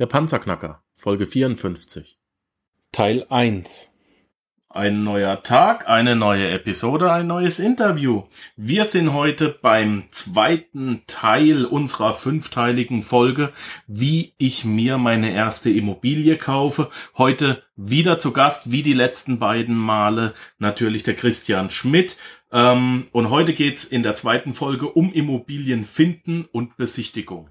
Der Panzerknacker, Folge 54. Teil 1. Ein neuer Tag, eine neue Episode, ein neues Interview. Wir sind heute beim zweiten Teil unserer fünfteiligen Folge, wie ich mir meine erste Immobilie kaufe. Heute wieder zu Gast, wie die letzten beiden Male, natürlich der Christian Schmidt. Ähm, und heute geht's in der zweiten Folge um Immobilien finden und Besichtigung.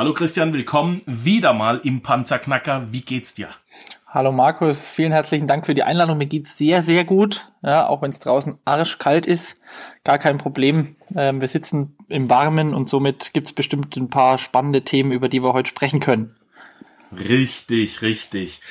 Hallo Christian, willkommen wieder mal im Panzerknacker. Wie geht's dir? Hallo Markus, vielen herzlichen Dank für die Einladung. Mir geht's sehr, sehr gut. Ja, auch wenn es draußen arschkalt ist, gar kein Problem. Ähm, wir sitzen im Warmen und somit gibt's bestimmt ein paar spannende Themen, über die wir heute sprechen können. Richtig, richtig.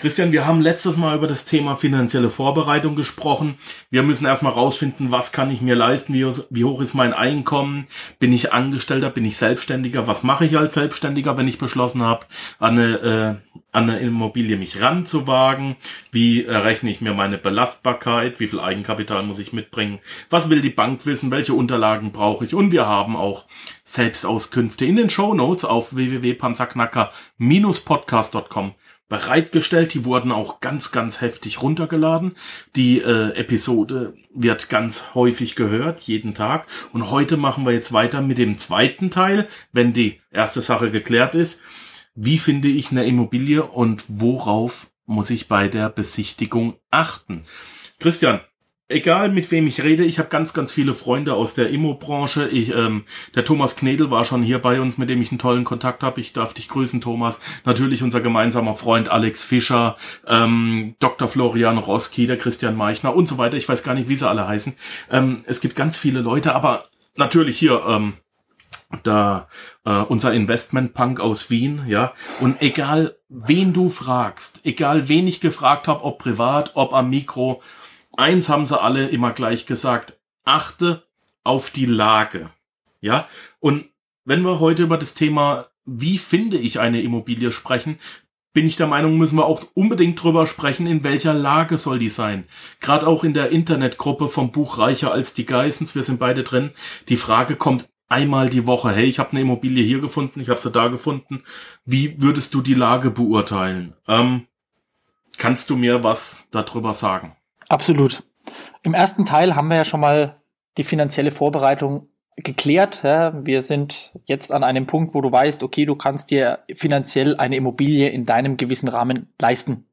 Christian, wir haben letztes Mal über das Thema finanzielle Vorbereitung gesprochen. Wir müssen erstmal rausfinden, was kann ich mir leisten, wie, hoch ist mein Einkommen, bin ich Angestellter, bin ich Selbstständiger, was mache ich als Selbstständiger, wenn ich beschlossen habe, an eine, äh, an eine Immobilie mich ranzuwagen, wie äh, rechne ich mir meine Belastbarkeit, wie viel Eigenkapital muss ich mitbringen, was will die Bank wissen, welche Unterlagen brauche ich? Und wir haben auch Selbstauskünfte in den Show Notes auf www.panzerknacker-podcast.com bereitgestellt. Die wurden auch ganz, ganz heftig runtergeladen. Die äh, Episode wird ganz häufig gehört, jeden Tag. Und heute machen wir jetzt weiter mit dem zweiten Teil, wenn die erste Sache geklärt ist. Wie finde ich eine Immobilie und worauf muss ich bei der Besichtigung achten? Christian, egal mit wem ich rede, ich habe ganz, ganz viele Freunde aus der Immo-Branche. Ich, ähm, der Thomas Knedel war schon hier bei uns, mit dem ich einen tollen Kontakt habe. Ich darf dich grüßen, Thomas. Natürlich unser gemeinsamer Freund Alex Fischer, ähm, Dr. Florian Roski, der Christian Meichner und so weiter. Ich weiß gar nicht, wie sie alle heißen. Ähm, es gibt ganz viele Leute, aber natürlich hier, ähm, da äh, unser Investment-Punk aus Wien, ja. Und egal, wen du fragst, egal wen ich gefragt habe, ob privat, ob am Mikro, eins haben sie alle immer gleich gesagt, achte auf die Lage. Ja, und wenn wir heute über das Thema, wie finde ich eine Immobilie sprechen, bin ich der Meinung, müssen wir auch unbedingt drüber sprechen, in welcher Lage soll die sein. Gerade auch in der Internetgruppe vom Buch Reicher als die Geissens, wir sind beide drin. Die Frage kommt einmal die Woche, hey, ich habe eine Immobilie hier gefunden, ich habe sie da gefunden. Wie würdest du die Lage beurteilen? Ähm, kannst du mir was darüber sagen? Absolut. Im ersten Teil haben wir ja schon mal die finanzielle Vorbereitung geklärt. Wir sind jetzt an einem Punkt, wo du weißt, okay, du kannst dir finanziell eine Immobilie in deinem gewissen Rahmen leisten.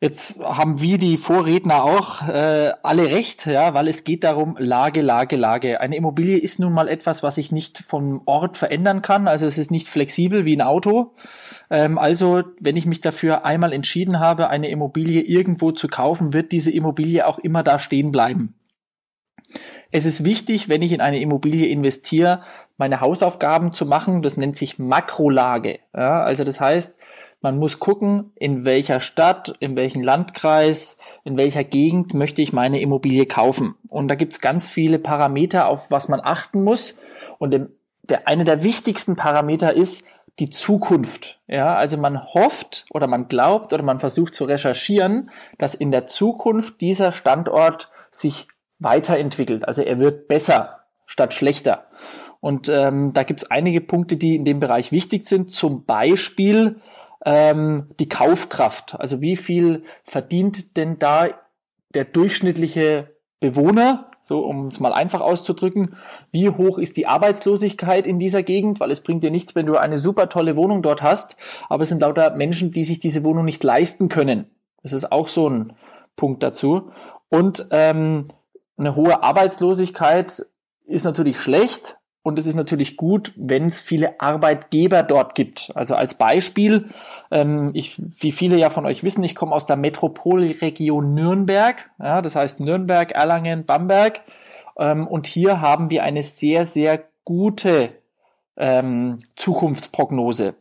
Jetzt haben wir die Vorredner auch äh, alle recht, ja, weil es geht darum, Lage, Lage, Lage. Eine Immobilie ist nun mal etwas, was ich nicht vom Ort verändern kann. Also es ist nicht flexibel wie ein Auto. Ähm, also, wenn ich mich dafür einmal entschieden habe, eine Immobilie irgendwo zu kaufen, wird diese Immobilie auch immer da stehen bleiben. Es ist wichtig, wenn ich in eine Immobilie investiere, meine Hausaufgaben zu machen. Das nennt sich Makrolage. Ja, also das heißt, man muss gucken, in welcher Stadt, in welchem Landkreis, in welcher Gegend möchte ich meine Immobilie kaufen. Und da gibt's ganz viele Parameter, auf was man achten muss. Und der, eine der wichtigsten Parameter ist die Zukunft. Ja, also man hofft oder man glaubt oder man versucht zu recherchieren, dass in der Zukunft dieser Standort sich weiterentwickelt. Also er wird besser statt schlechter. Und ähm, da gibt's einige Punkte, die in dem Bereich wichtig sind. Zum Beispiel ähm, die Kaufkraft. Also wie viel verdient denn da der durchschnittliche Bewohner, so um es mal einfach auszudrücken, wie hoch ist die Arbeitslosigkeit in dieser Gegend, weil es bringt dir nichts, wenn du eine super tolle Wohnung dort hast, aber es sind lauter Menschen, die sich diese Wohnung nicht leisten können. Das ist auch so ein Punkt dazu. Und ähm, eine hohe Arbeitslosigkeit ist natürlich schlecht, und es ist natürlich gut, wenn es viele Arbeitgeber dort gibt. Also als Beispiel, ähm, ich, wie viele ja von euch wissen, ich komme aus der Metropolregion Nürnberg. Ja, das heißt Nürnberg, Erlangen, Bamberg. Ähm, und hier haben wir eine sehr, sehr gute ähm, Zukunftsprognose,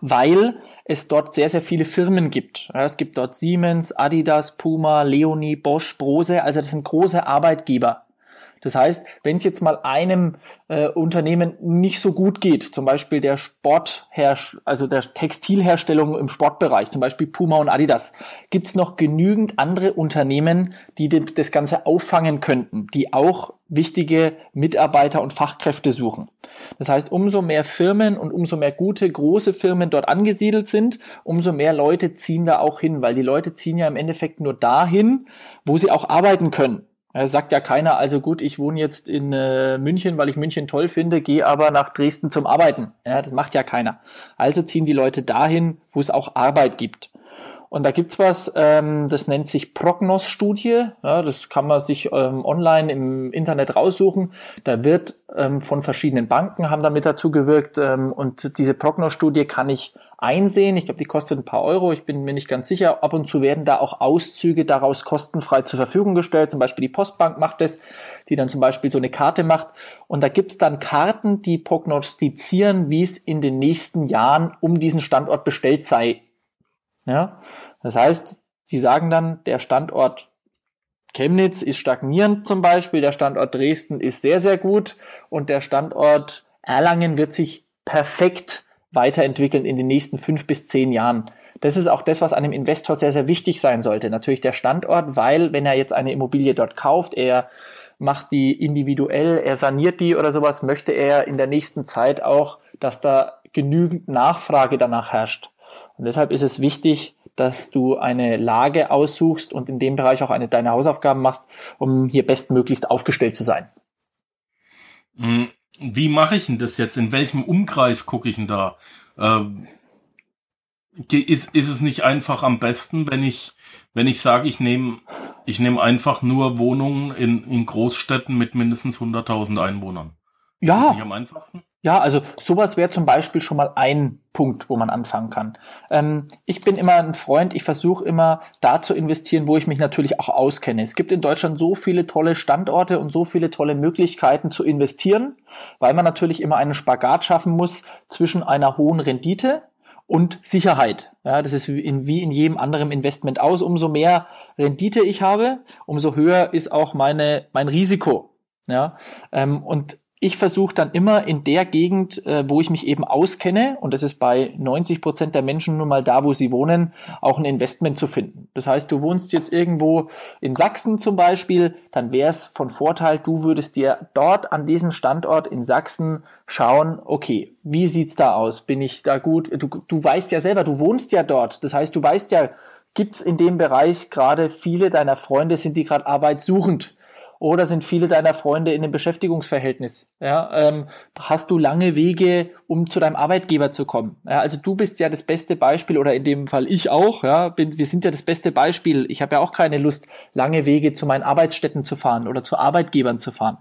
weil es dort sehr, sehr viele Firmen gibt. Ja, es gibt dort Siemens, Adidas, Puma, Leonie, Bosch, Brose, also das sind große Arbeitgeber. Das heißt, wenn es jetzt mal einem äh, Unternehmen nicht so gut geht, zum Beispiel der Sportherr, also der Textilherstellung im Sportbereich, zum Beispiel Puma und Adidas, gibt es noch genügend andere Unternehmen, die das Ganze auffangen könnten, die auch wichtige Mitarbeiter und Fachkräfte suchen. Das heißt, umso mehr Firmen und umso mehr gute, große Firmen dort angesiedelt sind, umso mehr Leute ziehen da auch hin, weil die Leute ziehen ja im Endeffekt nur dahin, wo sie auch arbeiten können. Er sagt ja keiner, also gut, ich wohne jetzt in äh, München, weil ich München toll finde, gehe aber nach Dresden zum Arbeiten. Ja, das macht ja keiner. Also ziehen die Leute dahin, wo es auch Arbeit gibt. Und da gibt's was, ähm, das nennt sich Prognos-Studie. Ja, das kann man sich ähm, online im Internet raussuchen. Da wird ähm, von verschiedenen Banken haben damit dazu gewirkt. Ähm, und diese Prognos-Studie kann ich einsehen. Ich glaube, die kostet ein paar Euro. Ich bin mir nicht ganz sicher. Ab und zu werden da auch Auszüge daraus kostenfrei zur Verfügung gestellt. Zum Beispiel die Postbank macht das, die dann zum Beispiel so eine Karte macht. Und da gibt's dann Karten, die prognostizieren, wie es in den nächsten Jahren um diesen Standort bestellt sei ja? Das heißt, die sagen dann, der Standort Chemnitz ist stagnierend zum Beispiel, der Standort Dresden ist sehr, sehr gut und der Standort Erlangen wird sich perfekt weiterentwickeln in den nächsten fünf bis zehn Jahren. Das ist auch das, was einem Investor sehr, sehr wichtig sein sollte. Natürlich der Standort, weil wenn er jetzt eine Immobilie dort kauft, er macht die individuell, er saniert die oder sowas, möchte er in der nächsten Zeit auch, dass da genügend Nachfrage danach herrscht. Und deshalb ist es wichtig, dass du eine Lage aussuchst und in dem Bereich auch eine deine Hausaufgaben machst, um hier bestmöglichst aufgestellt zu sein. Hm, wie mache ich denn das jetzt? In welchem Umkreis gucke ich denn da? Ähm, ist, ist es nicht einfach am besten, wenn ich, wenn ich sage, ich nehme ich nehme einfach nur Wohnungen in, in Großstädten mit mindestens 100.000 Einwohnern? Ja. Ist das nicht am einfachsten? Ja, also sowas wäre zum Beispiel schon mal ein Punkt, wo man anfangen kann. Ähm, ich bin immer ein Freund, ich versuche immer da zu investieren, wo ich mich natürlich auch auskenne. Es gibt in Deutschland so viele tolle Standorte und so viele tolle Möglichkeiten zu investieren, weil man natürlich immer einen Spagat schaffen muss zwischen einer hohen Rendite und Sicherheit. Ja, das ist wie in, wie in jedem anderen Investment aus. Umso mehr Rendite ich habe, umso höher ist auch meine, mein Risiko. Ja, ähm, und ich versuche dann immer in der Gegend, äh, wo ich mich eben auskenne, und das ist bei 90 Prozent der Menschen nun mal da, wo sie wohnen, auch ein Investment zu finden. Das heißt, du wohnst jetzt irgendwo in Sachsen zum Beispiel, dann wäre es von Vorteil, du würdest dir dort an diesem Standort in Sachsen schauen, okay, wie sieht's da aus? Bin ich da gut? Du, du weißt ja selber, du wohnst ja dort. Das heißt, du weißt ja, gibt's in dem Bereich gerade viele deiner Freunde, sind die gerade arbeitssuchend? Oder sind viele deiner Freunde in einem Beschäftigungsverhältnis? Ja, ähm, hast du lange Wege, um zu deinem Arbeitgeber zu kommen? Ja, also du bist ja das beste Beispiel oder in dem Fall ich auch. Ja, bin, wir sind ja das beste Beispiel. Ich habe ja auch keine Lust, lange Wege zu meinen Arbeitsstätten zu fahren oder zu Arbeitgebern zu fahren.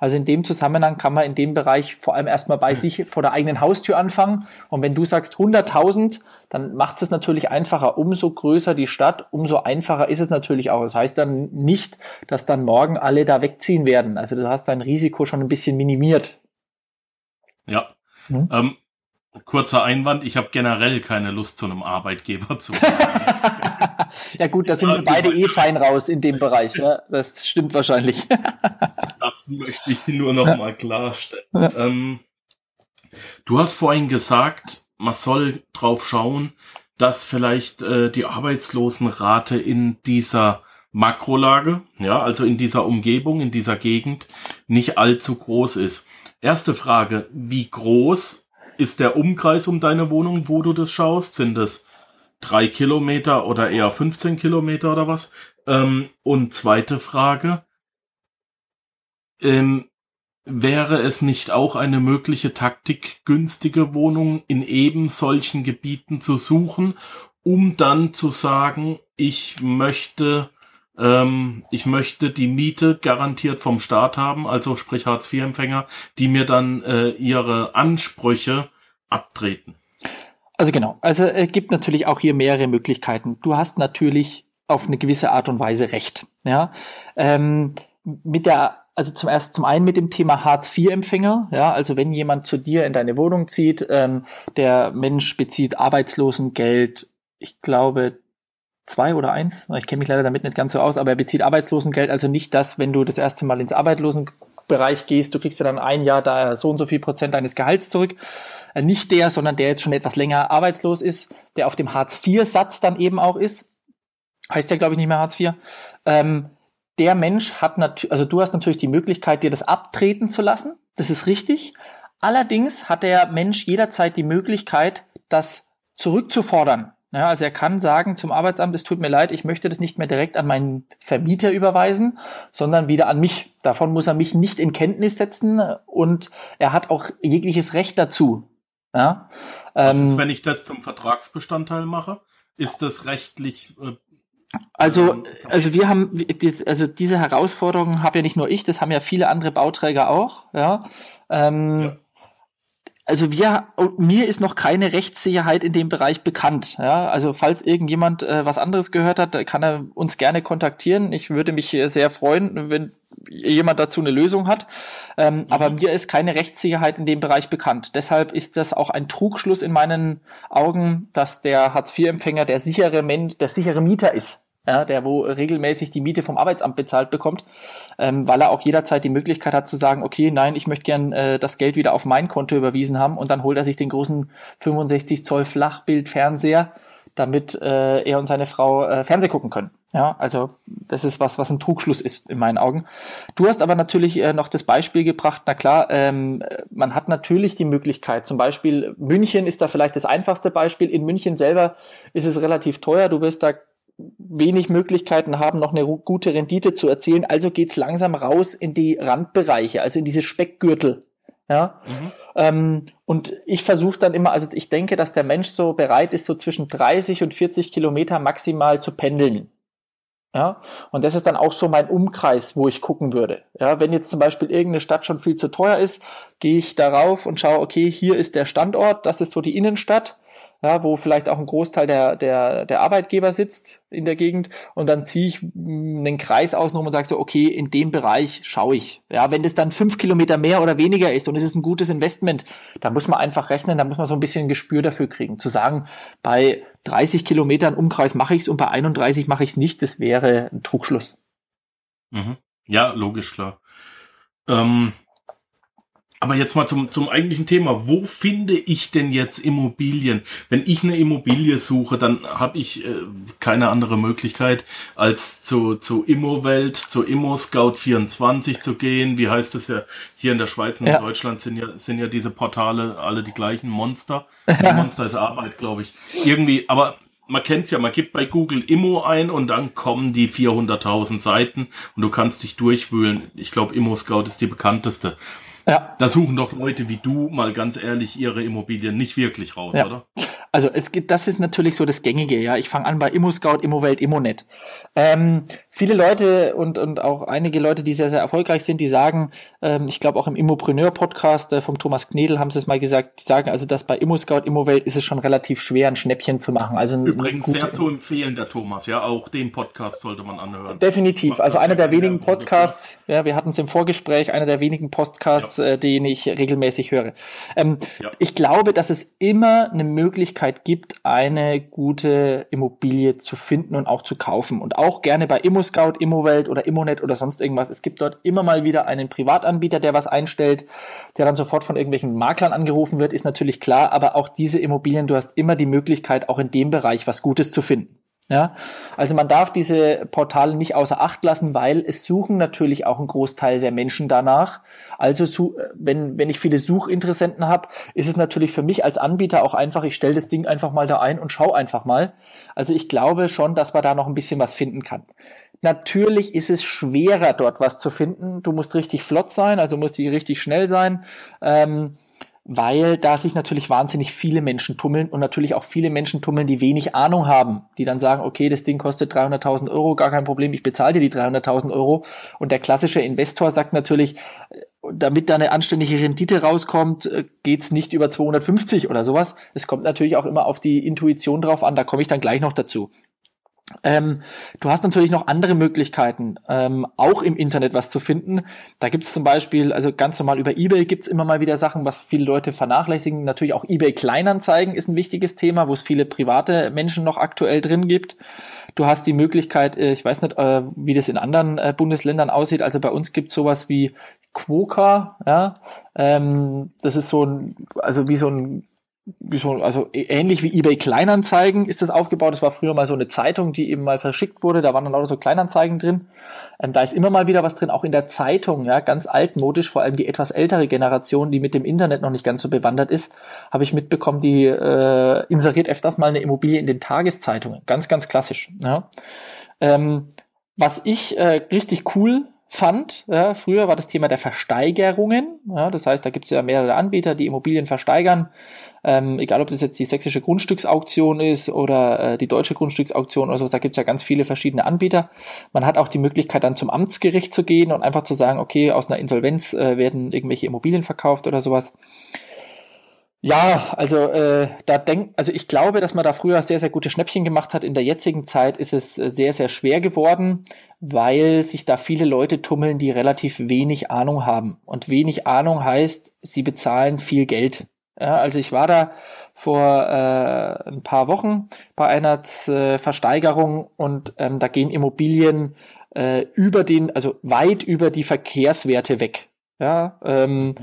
Also in dem Zusammenhang kann man in dem Bereich vor allem erstmal bei sich vor der eigenen Haustür anfangen. Und wenn du sagst 100.000, dann macht es natürlich einfacher. Umso größer die Stadt, umso einfacher ist es natürlich auch. Das heißt dann nicht, dass dann morgen alle da wegziehen werden. Also du hast dein Risiko schon ein bisschen minimiert. Ja. Hm? Ähm, kurzer Einwand, ich habe generell keine Lust, zu einem Arbeitgeber zu Ja gut, da sind wir beide eh fein raus in dem Bereich. Ja? Das stimmt wahrscheinlich. das möchte ich nur noch ja. mal klarstellen. Ja. Ähm, du hast vorhin gesagt, man soll drauf schauen, dass vielleicht äh, die Arbeitslosenrate in dieser Makrolage, ja, also in dieser Umgebung, in dieser Gegend, nicht allzu groß ist. Erste Frage, wie groß ist der Umkreis um deine Wohnung, wo du das schaust? Sind es drei Kilometer oder eher 15 Kilometer oder was? Ähm, und zweite Frage, ähm, wäre es nicht auch eine mögliche Taktik, günstige Wohnungen in eben solchen Gebieten zu suchen, um dann zu sagen, ich möchte, ähm, ich möchte die Miete garantiert vom Staat haben, also sprich Hartz-IV-Empfänger, die mir dann äh, ihre Ansprüche abtreten. Also genau, also es gibt natürlich auch hier mehrere Möglichkeiten. Du hast natürlich auf eine gewisse Art und Weise recht. Ja, ähm, mit der also zum ersten, zum einen mit dem Thema Hartz-IV-Empfänger, ja, also wenn jemand zu dir in deine Wohnung zieht, ähm, der Mensch bezieht Arbeitslosengeld, ich glaube zwei oder eins, ich kenne mich leider damit nicht ganz so aus, aber er bezieht Arbeitslosengeld, also nicht das, wenn du das erste Mal ins Arbeitslosenbereich gehst, du kriegst ja dann ein Jahr da so und so viel Prozent deines Gehalts zurück. Äh, nicht der, sondern der jetzt schon etwas länger arbeitslos ist, der auf dem Hartz-IV-Satz dann eben auch ist. Heißt ja, glaube ich, nicht mehr Hartz IV. Ähm, der Mensch hat natürlich, also du hast natürlich die Möglichkeit, dir das abtreten zu lassen. Das ist richtig. Allerdings hat der Mensch jederzeit die Möglichkeit, das zurückzufordern. Ja, also er kann sagen zum Arbeitsamt, es tut mir leid, ich möchte das nicht mehr direkt an meinen Vermieter überweisen, sondern wieder an mich. Davon muss er mich nicht in Kenntnis setzen und er hat auch jegliches Recht dazu. Ja, Was ist, ähm, wenn ich das zum Vertragsbestandteil mache? Ist das rechtlich äh, also, ähm, also wir haben, also diese Herausforderungen habe ja nicht nur ich, das haben ja viele andere Bauträger auch, ja. Ähm, ja. Also wir, mir ist noch keine Rechtssicherheit in dem Bereich bekannt. Ja, also falls irgendjemand äh, was anderes gehört hat, kann er uns gerne kontaktieren. Ich würde mich sehr freuen, wenn jemand dazu eine Lösung hat. Ähm, mhm. Aber mir ist keine Rechtssicherheit in dem Bereich bekannt. Deshalb ist das auch ein Trugschluss in meinen Augen, dass der Hartz-IV-Empfänger der sichere Mensch, der sichere Mieter ist ja, der wo regelmäßig die Miete vom Arbeitsamt bezahlt bekommt, ähm, weil er auch jederzeit die Möglichkeit hat zu sagen, okay, nein, ich möchte gern äh, das Geld wieder auf mein Konto überwiesen haben und dann holt er sich den großen 65 Zoll Flachbildfernseher, damit äh, er und seine Frau äh, Fernseh gucken können. Ja, also das ist was, was ein Trugschluss ist in meinen Augen. Du hast aber natürlich äh, noch das Beispiel gebracht, na klar, ähm, man hat natürlich die Möglichkeit, zum Beispiel München ist da vielleicht das einfachste Beispiel. In München selber ist es relativ teuer, du wirst da wenig Möglichkeiten haben, noch eine gute Rendite zu erzielen. Also geht's langsam raus in die Randbereiche, also in diese Speckgürtel. Ja. Mhm. Ähm, und ich versuche dann immer, also ich denke, dass der Mensch so bereit ist, so zwischen 30 und 40 Kilometer maximal zu pendeln. Ja, und das ist dann auch so mein Umkreis, wo ich gucken würde. Ja, wenn jetzt zum Beispiel irgendeine Stadt schon viel zu teuer ist, gehe ich darauf und schaue, okay, hier ist der Standort, das ist so die Innenstadt ja, wo vielleicht auch ein Großteil der, der, der Arbeitgeber sitzt in der Gegend und dann ziehe ich einen Kreis außenrum und sage so, okay, in dem Bereich schaue ich. Ja, wenn das dann fünf Kilometer mehr oder weniger ist und es ist ein gutes Investment, dann muss man einfach rechnen, dann muss man so ein bisschen ein Gespür dafür kriegen. Zu sagen, bei 30 Kilometern Umkreis mache ich es und bei 31 mache ich es nicht, das wäre ein Trugschluss. Mhm. Ja, logisch, klar. Ähm aber jetzt mal zum, zum eigentlichen Thema. Wo finde ich denn jetzt Immobilien? Wenn ich eine Immobilie suche, dann habe ich äh, keine andere Möglichkeit, als zu, zu Immowelt, zu ImmoScout24 zu gehen. Wie heißt es ja? Hier in der Schweiz und ja. in Deutschland sind ja, sind ja diese Portale alle die gleichen Monster. Monster ist Arbeit, glaube ich. Irgendwie, aber man kennt's ja, man gibt bei Google Immo ein und dann kommen die 400.000 Seiten und du kannst dich durchwühlen. Ich glaube, Immo Scout ist die bekannteste. Ja. Da suchen doch Leute wie du mal ganz ehrlich ihre Immobilien nicht wirklich raus, ja. oder? Also es gibt, das ist natürlich so das Gängige, ja. Ich fange an bei ImmoScout, ImmoWelt, ImmoNet. Ähm, viele Leute und, und auch einige Leute, die sehr, sehr erfolgreich sind, die sagen, ähm, ich glaube auch im Immopreneur-Podcast äh, vom Thomas Knedel haben sie es mal gesagt, die sagen also, dass bei ImmoScout, ImmoWelt ist es schon relativ schwer, ein Schnäppchen zu machen. Also Übrigens sehr zu empfehlen, der Thomas, ja, auch den Podcast sollte man anhören. Definitiv, also einer der wenigen Podcasts, ja, wir hatten es im Vorgespräch, einer der wenigen Podcasts, ja. Äh, den ich regelmäßig höre. Ähm, ja. Ich glaube, dass es immer eine Möglichkeit Möglichkeit gibt, eine gute Immobilie zu finden und auch zu kaufen. Und auch gerne bei ImmoScout, ImmoWelt oder ImmoNet oder sonst irgendwas. Es gibt dort immer mal wieder einen Privatanbieter, der was einstellt, der dann sofort von irgendwelchen Maklern angerufen wird, ist natürlich klar. Aber auch diese Immobilien, du hast immer die Möglichkeit, auch in dem Bereich was Gutes zu finden. Ja, also man darf diese Portale nicht außer Acht lassen, weil es suchen natürlich auch ein Großteil der Menschen danach. Also wenn, wenn ich viele Suchinteressenten habe, ist es natürlich für mich als Anbieter auch einfach, ich stelle das Ding einfach mal da ein und schau einfach mal. Also ich glaube schon, dass man da noch ein bisschen was finden kann. Natürlich ist es schwerer, dort was zu finden. Du musst richtig flott sein, also musst die richtig schnell sein. Ähm, weil da sich natürlich wahnsinnig viele Menschen tummeln und natürlich auch viele Menschen tummeln, die wenig Ahnung haben, die dann sagen, okay, das Ding kostet 300.000 Euro, gar kein Problem, ich bezahle dir die 300.000 Euro. Und der klassische Investor sagt natürlich, damit da eine anständige Rendite rauskommt, äh, geht's nicht über 250 oder sowas. Es kommt natürlich auch immer auf die Intuition drauf an, da komme ich dann gleich noch dazu. Ähm, du hast natürlich noch andere Möglichkeiten, ähm, auch im Internet was zu finden. Da gibt es zum Beispiel, also ganz normal über eBay gibt es immer mal wieder Sachen, was viele Leute vernachlässigen. Natürlich auch eBay Kleinanzeigen ist ein wichtiges Thema, wo es viele private Menschen noch aktuell drin gibt. Du hast die Möglichkeit, äh, ich weiß nicht, äh, wie das in anderen äh, Bundesländern aussieht. Also bei uns gibt es sowas wie Quoka, ja. Ähm, das ist so ein, also wie so ein also ähnlich wie eBay Kleinanzeigen ist das aufgebaut. Das war früher mal so eine Zeitung, die eben mal verschickt wurde. Da waren dann lauter so Kleinanzeigen drin. Ähm, da ist immer mal wieder was drin, auch in der Zeitung, ja, ganz altmodisch. Vor allem die etwas ältere Generation, die mit dem Internet noch nicht ganz so bewandert ist, habe ich mitbekommen, die äh, inseriert öfters mal eine Immobilie in den Tageszeitungen. Ganz, ganz klassisch. Ja. Ähm, was ich äh, richtig cool fand. Ja, früher war das Thema der Versteigerungen. Ja, das heißt, da gibt es ja mehrere Anbieter, die Immobilien versteigern. Ähm, egal, ob das jetzt die sächsische Grundstücksauktion ist oder äh, die deutsche Grundstücksauktion oder so, da gibt es ja ganz viele verschiedene Anbieter. Man hat auch die Möglichkeit, dann zum Amtsgericht zu gehen und einfach zu sagen, okay, aus einer Insolvenz äh, werden irgendwelche Immobilien verkauft oder sowas. Ja, also äh, da denk, also ich glaube, dass man da früher sehr, sehr gute Schnäppchen gemacht hat. In der jetzigen Zeit ist es äh, sehr, sehr schwer geworden, weil sich da viele Leute tummeln, die relativ wenig Ahnung haben. Und wenig Ahnung heißt, sie bezahlen viel Geld. Ja, also ich war da vor äh, ein paar Wochen bei einer äh, Versteigerung und ähm, da gehen Immobilien äh, über den, also weit über die Verkehrswerte weg. Ja, ähm, mhm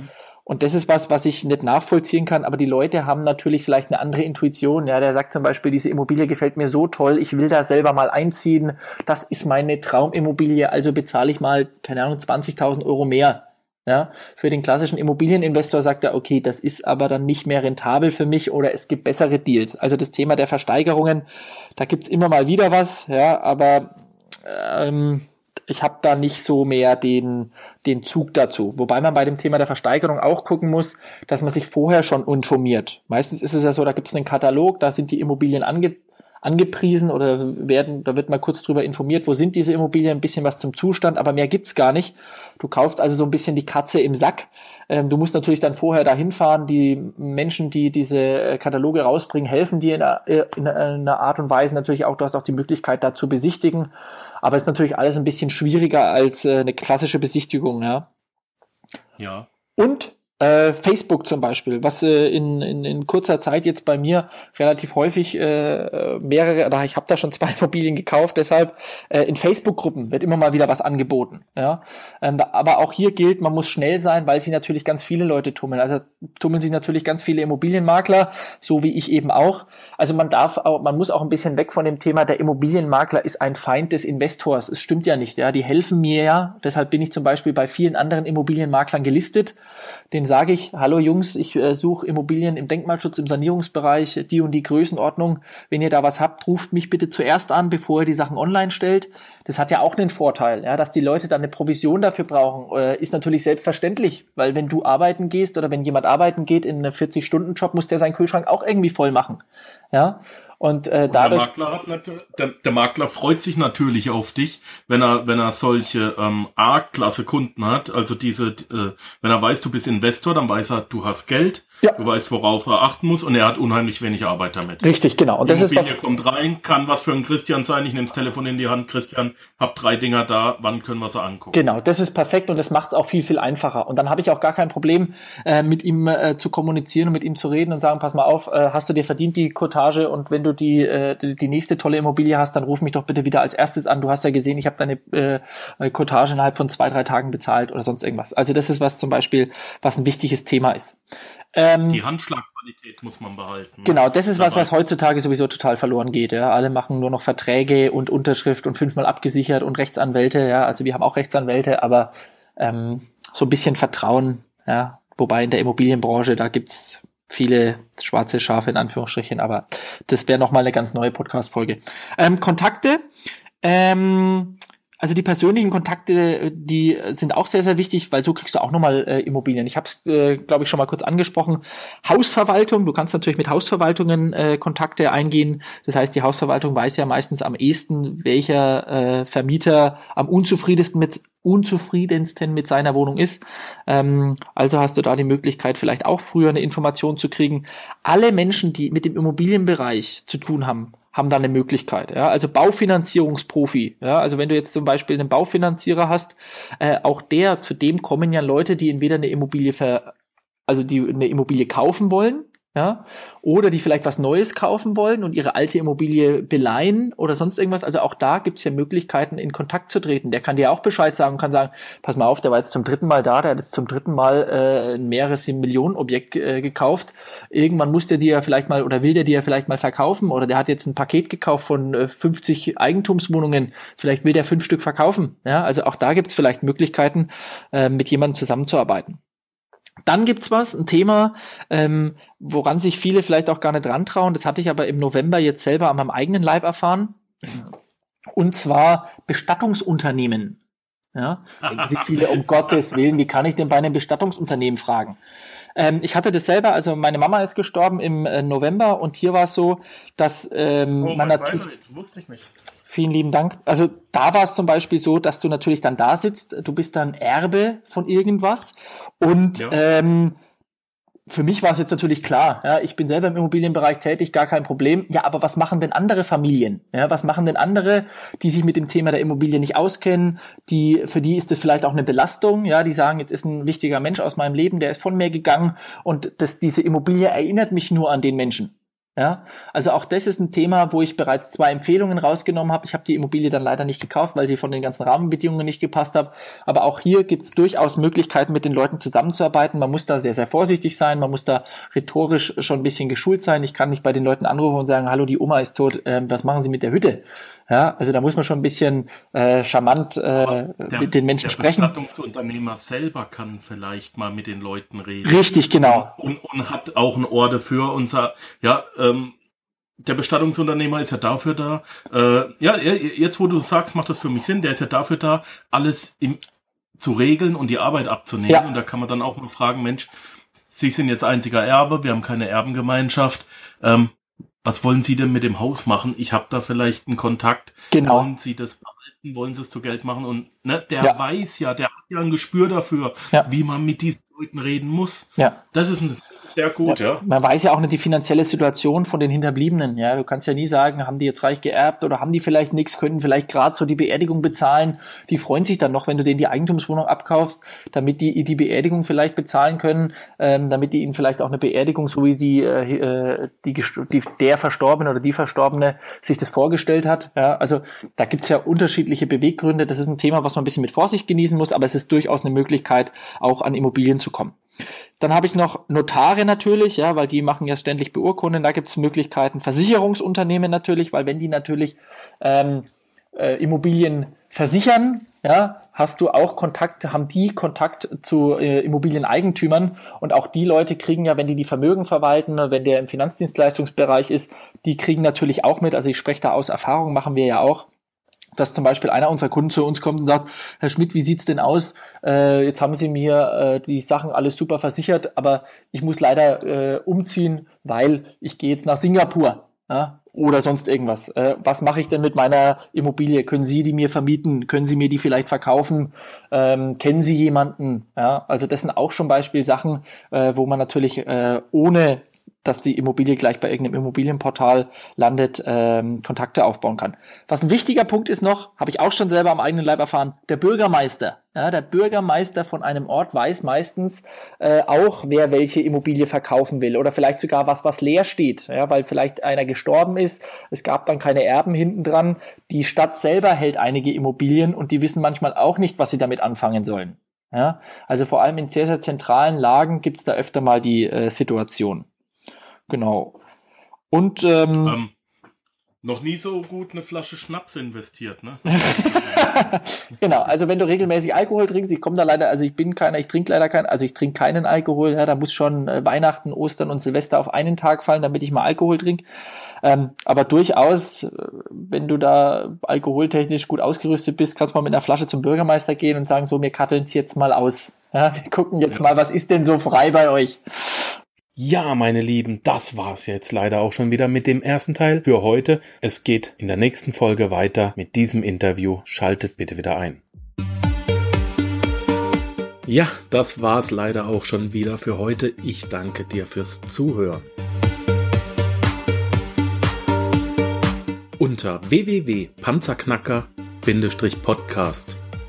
und das ist was, was ich nicht nachvollziehen kann, aber die Leute haben natürlich vielleicht eine andere Intuition. Ja, der sagt zum Beispiel, diese Immobilie gefällt mir so toll, ich will da selber mal einziehen. Das ist meine Traumimmobilie, also bezahle ich mal, keine Ahnung, 20.000 Euro mehr. Ja, für den klassischen Immobilieninvestor sagt er, okay, das ist aber dann nicht mehr rentabel für mich oder es gibt bessere Deals. Also das Thema der Versteigerungen, da gibt's immer mal wieder was, ja, aber ähm, ich habe da nicht so mehr den, den Zug dazu. Wobei man bei dem Thema der Versteigerung auch gucken muss, dass man sich vorher schon informiert. Meistens ist es ja so, da gibt es einen Katalog, da sind die Immobilien ange, angepriesen oder werden, da wird mal kurz drüber informiert, wo sind diese Immobilien, ein bisschen was zum Zustand, aber mehr gibt's gar nicht. Du kaufst also so ein bisschen die Katze im Sack. Ähm, du musst natürlich dann vorher dahin fahren. Die Menschen, die diese äh, Kataloge rausbringen, helfen dir in einer, äh, in einer Art und Weise natürlich auch. Du hast auch die Möglichkeit, da zu besichtigen. Aber es ist natürlich alles ein bisschen schwieriger als äh, eine klassische Besichtigung, ja. Ja. Und äh, Facebook zum Beispiel, was äh, in, in, in kurzer Zeit jetzt bei mir relativ häufig äh, mehrere, oder ich habe da schon zwei Immobilien gekauft, deshalb äh, in Facebook-Gruppen wird immer mal wieder was angeboten. Ja? Ähm, aber auch hier gilt, man muss schnell sein, weil sich natürlich ganz viele Leute tummeln. Also tummeln sich natürlich ganz viele Immobilienmakler, so wie ich eben auch. Also man darf auch, man muss auch ein bisschen weg von dem Thema, der Immobilienmakler ist ein Feind des Investors. Es stimmt ja nicht, ja. Die helfen mir ja. Deshalb bin ich zum Beispiel bei vielen anderen Immobilienmaklern gelistet. Den sage ich, hallo Jungs, ich äh, suche Immobilien im Denkmalschutz, im Sanierungsbereich, die und die Größenordnung. Wenn ihr da was habt, ruft mich bitte zuerst an, bevor ihr die Sachen online stellt. Das hat ja auch einen Vorteil, ja, dass die Leute dann eine Provision dafür brauchen, äh, ist natürlich selbstverständlich, weil wenn du arbeiten gehst oder wenn jemand arbeiten geht in einem 40-Stunden-Job, muss der seinen Kühlschrank auch irgendwie voll machen. Ja, und, äh, und dadurch. Der Makler, der, der Makler freut sich natürlich auf dich, wenn er, wenn er solche ähm, A-Klasse-Kunden hat. Also diese, äh, wenn er weiß, du bist Investor, dann weiß er, du hast Geld, ja. du weißt, worauf er achten muss und er hat unheimlich wenig Arbeit damit. Richtig, genau. Und das ist was. kommt rein, kann was für ein Christian sein. Ich nehme das Telefon in die Hand, Christian, hab drei Dinger da, wann können wir sie angucken? Genau, das ist perfekt und das macht es auch viel, viel einfacher. Und dann habe ich auch gar kein Problem, äh, mit ihm äh, zu kommunizieren und mit ihm zu reden und sagen, pass mal auf, äh, hast du dir verdient die Cottage und wenn du die, äh, die, die nächste tolle Immobilie hast, dann ruf mich doch bitte wieder als erstes an. Du hast ja gesehen, ich habe deine äh, Cottage innerhalb von zwei, drei Tagen bezahlt oder sonst irgendwas. Also das ist was zum Beispiel, was ein wichtiges Thema ist. Ähm, die Handschlagqualität muss man behalten. Genau, das ist was, was heutzutage sowieso total verloren geht. Ja. Alle machen nur noch Verträge und Unterschrift und fünfmal abgesichert und Rechtsanwälte. Ja, also wir haben auch Rechtsanwälte, aber ähm, so ein bisschen Vertrauen. Ja, wobei in der Immobilienbranche da gibt's viele schwarze Schafe in Anführungsstrichen, aber das wäre noch mal eine ganz neue Podcast-Folge. Ähm, Kontakte. Ähm, also die persönlichen Kontakte, die sind auch sehr, sehr wichtig, weil so kriegst du auch nochmal äh, Immobilien. Ich habe es, äh, glaube ich, schon mal kurz angesprochen. Hausverwaltung, du kannst natürlich mit Hausverwaltungen äh, Kontakte eingehen. Das heißt, die Hausverwaltung weiß ja meistens am ehesten, welcher äh, Vermieter am unzufriedensten mit, unzufriedensten mit seiner Wohnung ist. Ähm, also hast du da die Möglichkeit, vielleicht auch früher eine Information zu kriegen. Alle Menschen, die mit dem Immobilienbereich zu tun haben, haben da eine Möglichkeit. Ja? Also Baufinanzierungsprofi. Ja? Also wenn du jetzt zum Beispiel einen Baufinanzierer hast, äh, auch der, zu dem kommen ja Leute, die entweder eine Immobilie ver, also die eine Immobilie kaufen wollen ja, oder die vielleicht was Neues kaufen wollen und ihre alte Immobilie beleihen oder sonst irgendwas. Also auch da gibt's ja Möglichkeiten, in Kontakt zu treten. Der kann dir auch Bescheid sagen und kann sagen, pass mal auf, der war jetzt zum dritten Mal da, der hat jetzt zum dritten Mal äh, ein mehrere Millionenobjekt äh, gekauft. Irgendwann muss der dir ja vielleicht mal oder will der dir ja vielleicht mal verkaufen oder der hat jetzt ein Paket gekauft von äh, 50 Eigentumswohnungen, vielleicht will der fünf Stück verkaufen. Ja, also auch da gibt's vielleicht Möglichkeiten, äh, mit jemandem zusammenzuarbeiten. Dann gibt's was, ein Thema, ähm, woran sich viele vielleicht auch gar nicht dran trauen. Das hatte ich aber im November jetzt selber an meinem eigenen Leib erfahren. Und zwar Bestattungsunternehmen. Ja, denken sich viele, um Gottes Willen, wie kann ich denn bei einem Bestattungsunternehmen fragen? Ähm, ich hatte das selber, also meine Mama ist gestorben im äh, November und hier war es so, dass ähm, oh, man natürlich. Vielen lieben Dank. Also da war es zum Beispiel so, dass du natürlich dann da sitzt, du bist dann Erbe von irgendwas und ja. ähm, für mich war es jetzt natürlich klar, ja, ich bin selber im Immobilienbereich tätig, gar kein Problem. Ja, aber was machen denn andere Familien? Ja, was machen denn andere, die sich mit dem Thema der Immobilie nicht auskennen? Die, für die ist das vielleicht auch eine Belastung. Ja, die sagen, jetzt ist ein wichtiger Mensch aus meinem Leben, der ist von mir gegangen und das, diese Immobilie erinnert mich nur an den Menschen. Ja, also auch das ist ein Thema, wo ich bereits zwei Empfehlungen rausgenommen habe. Ich habe die Immobilie dann leider nicht gekauft, weil sie von den ganzen Rahmenbedingungen nicht gepasst hat. Aber auch hier gibt es durchaus Möglichkeiten, mit den Leuten zusammenzuarbeiten. Man muss da sehr, sehr vorsichtig sein. Man muss da rhetorisch schon ein bisschen geschult sein. Ich kann nicht bei den Leuten anrufen und sagen, hallo, die Oma ist tot, äh, was machen Sie mit der Hütte? Ja, also da muss man schon ein bisschen äh, charmant äh, der, mit den Menschen der sprechen. Der Bestattungsunternehmer selber kann vielleicht mal mit den Leuten reden. Richtig, genau. Und, und hat auch ein Ohr dafür und sagt, ja, ähm, der Bestattungsunternehmer ist ja dafür da. Äh, ja, jetzt wo du sagst, macht das für mich Sinn. Der ist ja dafür da, alles im, zu regeln und die Arbeit abzunehmen. Ja. Und da kann man dann auch mal fragen, Mensch, Sie sind jetzt einziger Erbe, wir haben keine Erbengemeinschaft. Ähm, was wollen Sie denn mit dem Haus machen? Ich habe da vielleicht einen Kontakt. Genau. Wollen Sie das behalten? Wollen Sie es zu Geld machen? Und ne, der ja. weiß ja, der hat ja ein Gespür dafür, ja. wie man mit diesen Leuten reden muss. Ja. Das ist ein sehr gut, ja, ja. Man weiß ja auch nicht die finanzielle Situation von den Hinterbliebenen. Ja, du kannst ja nie sagen, haben die jetzt reich geerbt oder haben die vielleicht nichts, können vielleicht gerade so die Beerdigung bezahlen. Die freuen sich dann noch, wenn du denen die Eigentumswohnung abkaufst, damit die die Beerdigung vielleicht bezahlen können, ähm, damit die ihnen vielleicht auch eine Beerdigung, so wie die, äh, die, die der Verstorbene oder die Verstorbene sich das vorgestellt hat. Ja, also da gibt's ja unterschiedliche Beweggründe. Das ist ein Thema, was man ein bisschen mit Vorsicht genießen muss, aber es ist durchaus eine Möglichkeit, auch an Immobilien zu kommen. Dann habe ich noch Notare natürlich, ja, weil die machen ja ständig Beurkunden. Da gibt es Möglichkeiten. Versicherungsunternehmen natürlich, weil wenn die natürlich ähm, äh, Immobilien versichern, ja, hast du auch Kontakt, haben die Kontakt zu äh, Immobilieneigentümern und auch die Leute kriegen ja, wenn die die Vermögen verwalten, wenn der im Finanzdienstleistungsbereich ist, die kriegen natürlich auch mit. Also ich spreche da aus Erfahrung, machen wir ja auch dass zum Beispiel einer unserer Kunden zu uns kommt und sagt, Herr Schmidt, wie sieht's denn aus? Äh, jetzt haben Sie mir äh, die Sachen alles super versichert, aber ich muss leider äh, umziehen, weil ich gehe jetzt nach Singapur ja? oder sonst irgendwas. Äh, was mache ich denn mit meiner Immobilie? Können Sie die mir vermieten? Können Sie mir die vielleicht verkaufen? Ähm, kennen Sie jemanden? Ja? Also das sind auch schon Beispielsachen, äh, wo man natürlich äh, ohne dass die Immobilie gleich bei irgendeinem Immobilienportal landet, ähm, Kontakte aufbauen kann. Was ein wichtiger Punkt ist noch, habe ich auch schon selber am eigenen Leib erfahren, der Bürgermeister. Ja, der Bürgermeister von einem Ort weiß meistens äh, auch, wer welche Immobilie verkaufen will oder vielleicht sogar was, was leer steht, ja, weil vielleicht einer gestorben ist, es gab dann keine Erben hinten dran. Die Stadt selber hält einige Immobilien und die wissen manchmal auch nicht, was sie damit anfangen sollen. Ja, also vor allem in sehr, sehr zentralen Lagen gibt's da öfter mal die äh, Situation. Genau. Und ähm, ähm, noch nie so gut eine Flasche Schnaps investiert, ne? genau, also wenn du regelmäßig Alkohol trinkst, ich komme da leider, also ich bin keiner, ich trinke leider keinen, also ich trinke keinen Alkohol, ja, da muss schon äh, Weihnachten, Ostern und Silvester auf einen Tag fallen, damit ich mal Alkohol trinke. Ähm, aber durchaus, äh, wenn du da alkoholtechnisch gut ausgerüstet bist, kannst du mal mit einer Flasche zum Bürgermeister gehen und sagen, so, wir katteln's jetzt mal aus. Ja, wir gucken jetzt ja. mal, was ist denn so frei bei euch? Ja, meine Lieben, das war's jetzt leider auch schon wieder mit dem ersten Teil für heute. Es geht in der nächsten Folge weiter mit diesem Interview. Schaltet bitte wieder ein. Ja, das war's leider auch schon wieder für heute. Ich danke dir fürs Zuhören. Unter